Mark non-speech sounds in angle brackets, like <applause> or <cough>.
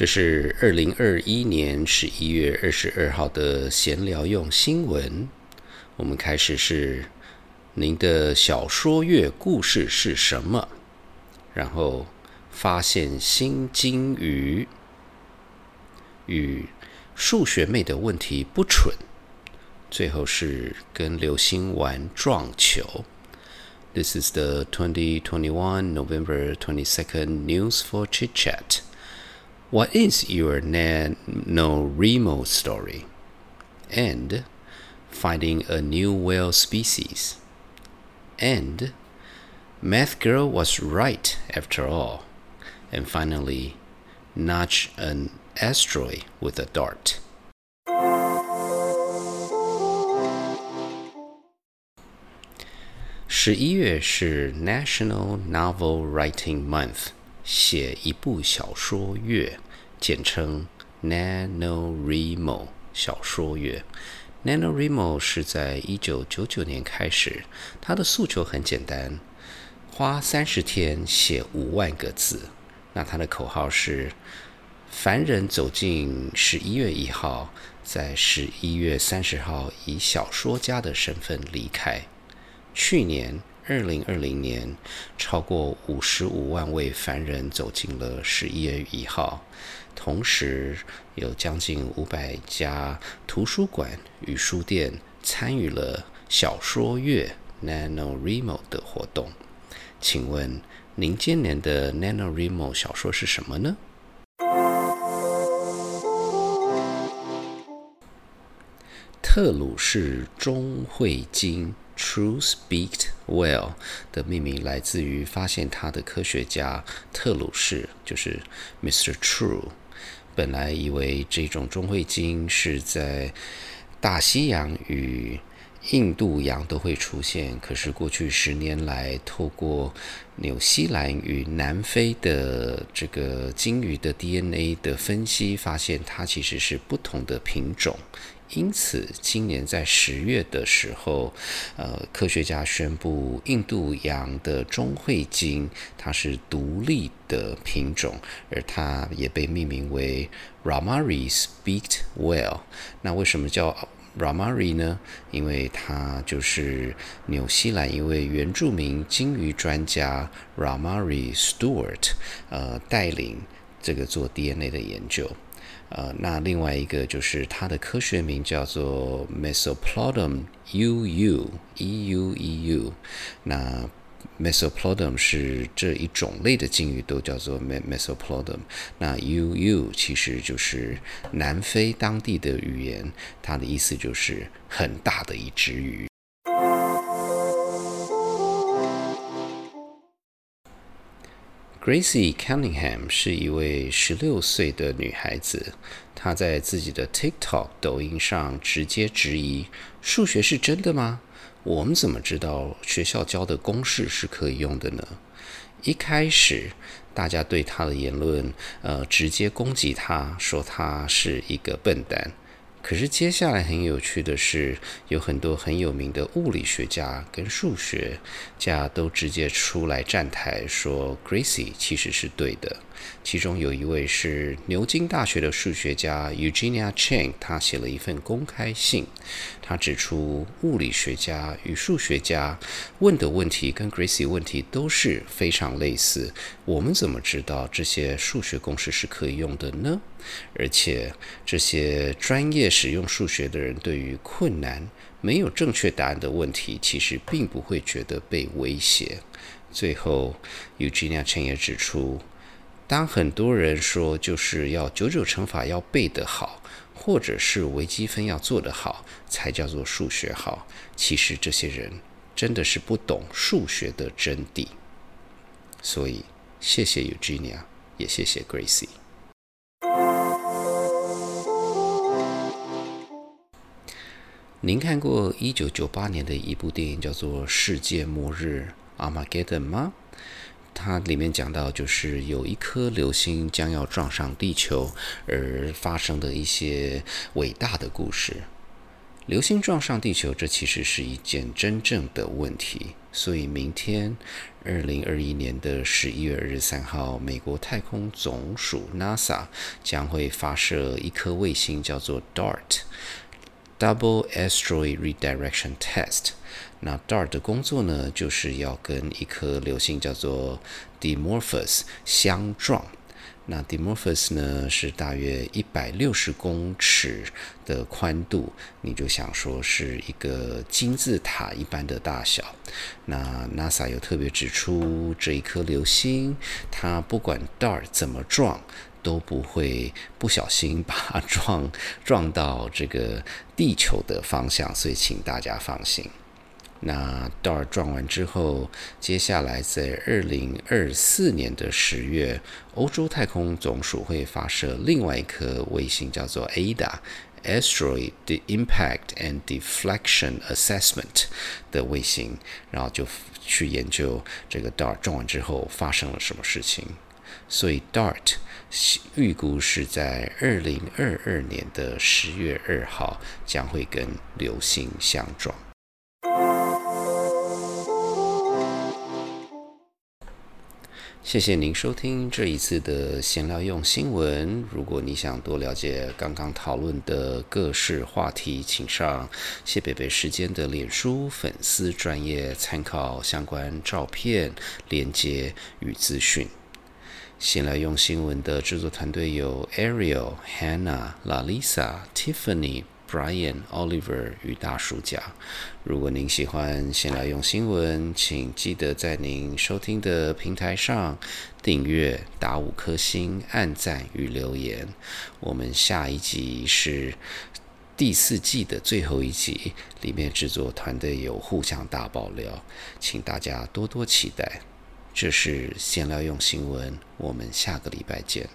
这是二零二一年十一月二十二号的闲聊用新闻。我们开始是您的小说月故事是什么？然后发现新金鱼与数学妹的问题不蠢。最后是跟流星玩撞球。This is the 2021 November 22nd news for chit chat. What is your NaNoWriMo story? And finding a new whale species. And Math Girl was right after all. And finally, notch an asteroid with a dart. 十一月是 National Novel Writing Month。写一部小说月， 简称 NanoRimo 小说月。NanoRimo 是在一九九九年开始，它的诉求很简单，花三十天写五万个字。那它的口号是：凡人走进十一月一号，在十一月三十号以小说家的身份离开。去年。二零二零年，超过五十五万位凡人走进了十一月一号，同时有将近五百家图书馆与书店参与了小说月 （Nano Rimo） 的活动。请问您今年的 Nano Rimo 小说是什么呢？特鲁士钟会金。True Speaked Well 的命名来自于发现它的科学家特鲁士，就是 Mr. True。本来以为这种中会鲸是在大西洋与印度洋都会出现，可是过去十年来，透过纽西兰与南非的这个鲸鱼的 DNA 的分析，发现它其实是不同的品种。因此，今年在十月的时候，呃，科学家宣布印度洋的中喙鲸它是独立的品种，而它也被命名为 Ramari Speaked Whale。那为什么叫 Ramari 呢？因为它就是纽西兰一位原住民鲸鱼专家 Ramari Stewart，呃，带领这个做 DNA 的研究。呃，那另外一个就是它的科学名叫做 Mesoplodon uu e u e u，那 Mesoplodon 是这一种类的鲸鱼都叫做 Mesoplodon，那 uu 其实就是南非当地的语言，它的意思就是很大的一只鱼。Gracie Cunningham 是一位十六岁的女孩子，她在自己的 TikTok 抖音上直接质疑：数学是真的吗？我们怎么知道学校教的公式是可以用的呢？一开始，大家对她的言论，呃，直接攻击她，说她是一个笨蛋。可是接下来很有趣的是，有很多很有名的物理学家跟数学家都直接出来站台说，Gracie 其实是对的。其中有一位是牛津大学的数学家 Eugenia Chang，他写了一份公开信，他指出物理学家与数学家问的问题跟 Gracie 问题都是非常类似。我们怎么知道这些数学公式是可以用的呢？而且这些专业使用数学的人对于困难、没有正确答案的问题，其实并不会觉得被威胁。最后，Eugenia Chang 也指出。当很多人说就是要九九乘法要背得好，或者是微积分要做得好，才叫做数学好，其实这些人真的是不懂数学的真谛。所以，谢谢 Eugenia，也谢谢 Gracie。您看过一九九八年的一部电影叫做《世界末日》（Armageddon） 吗？它里面讲到，就是有一颗流星将要撞上地球而发生的一些伟大的故事。流星撞上地球，这其实是一件真正的问题。所以明天，二零二一年的十一月二十三号，美国太空总署 NASA 将会发射一颗卫星，叫做 DART Double Asteroid Redirection Test）。那 DART 的工作呢，就是要跟一颗流星叫做 Dimorphos 相撞。那 Dimorphos 呢是大约一百六十公尺的宽度，你就想说是一个金字塔一般的大小。那 NASA 又特别指出，这一颗流星，它不管 Dart 怎么撞，都不会不小心把 <laughs> 撞撞到这个地球的方向，所以请大家放心。那 DART 撞完之后，接下来在二零二四年的十月，欧洲太空总署会发射另外一颗卫星，叫做 ADA（Asteroid Impact and Deflection Assessment） 的卫星，然后就去研究这个 DART 撞完之后发生了什么事情。所以 DART 预估是在二零二二年的十月二号将会跟流星相撞。谢谢您收听这一次的闲聊用新闻。如果你想多了解刚刚讨论的各式话题，请上谢北北时间的脸书粉丝专业参考相关照片、连接与资讯。闲聊用新闻的制作团队有 Ariel、Hannah、Lalisa、Tiffany。Brian、Oliver 与大叔家：如果您喜欢闲来用新闻，请记得在您收听的平台上订阅、打五颗星、按赞与留言。我们下一集是第四季的最后一集，里面制作团队有互相大爆料，请大家多多期待。这是闲聊用新闻，我们下个礼拜见。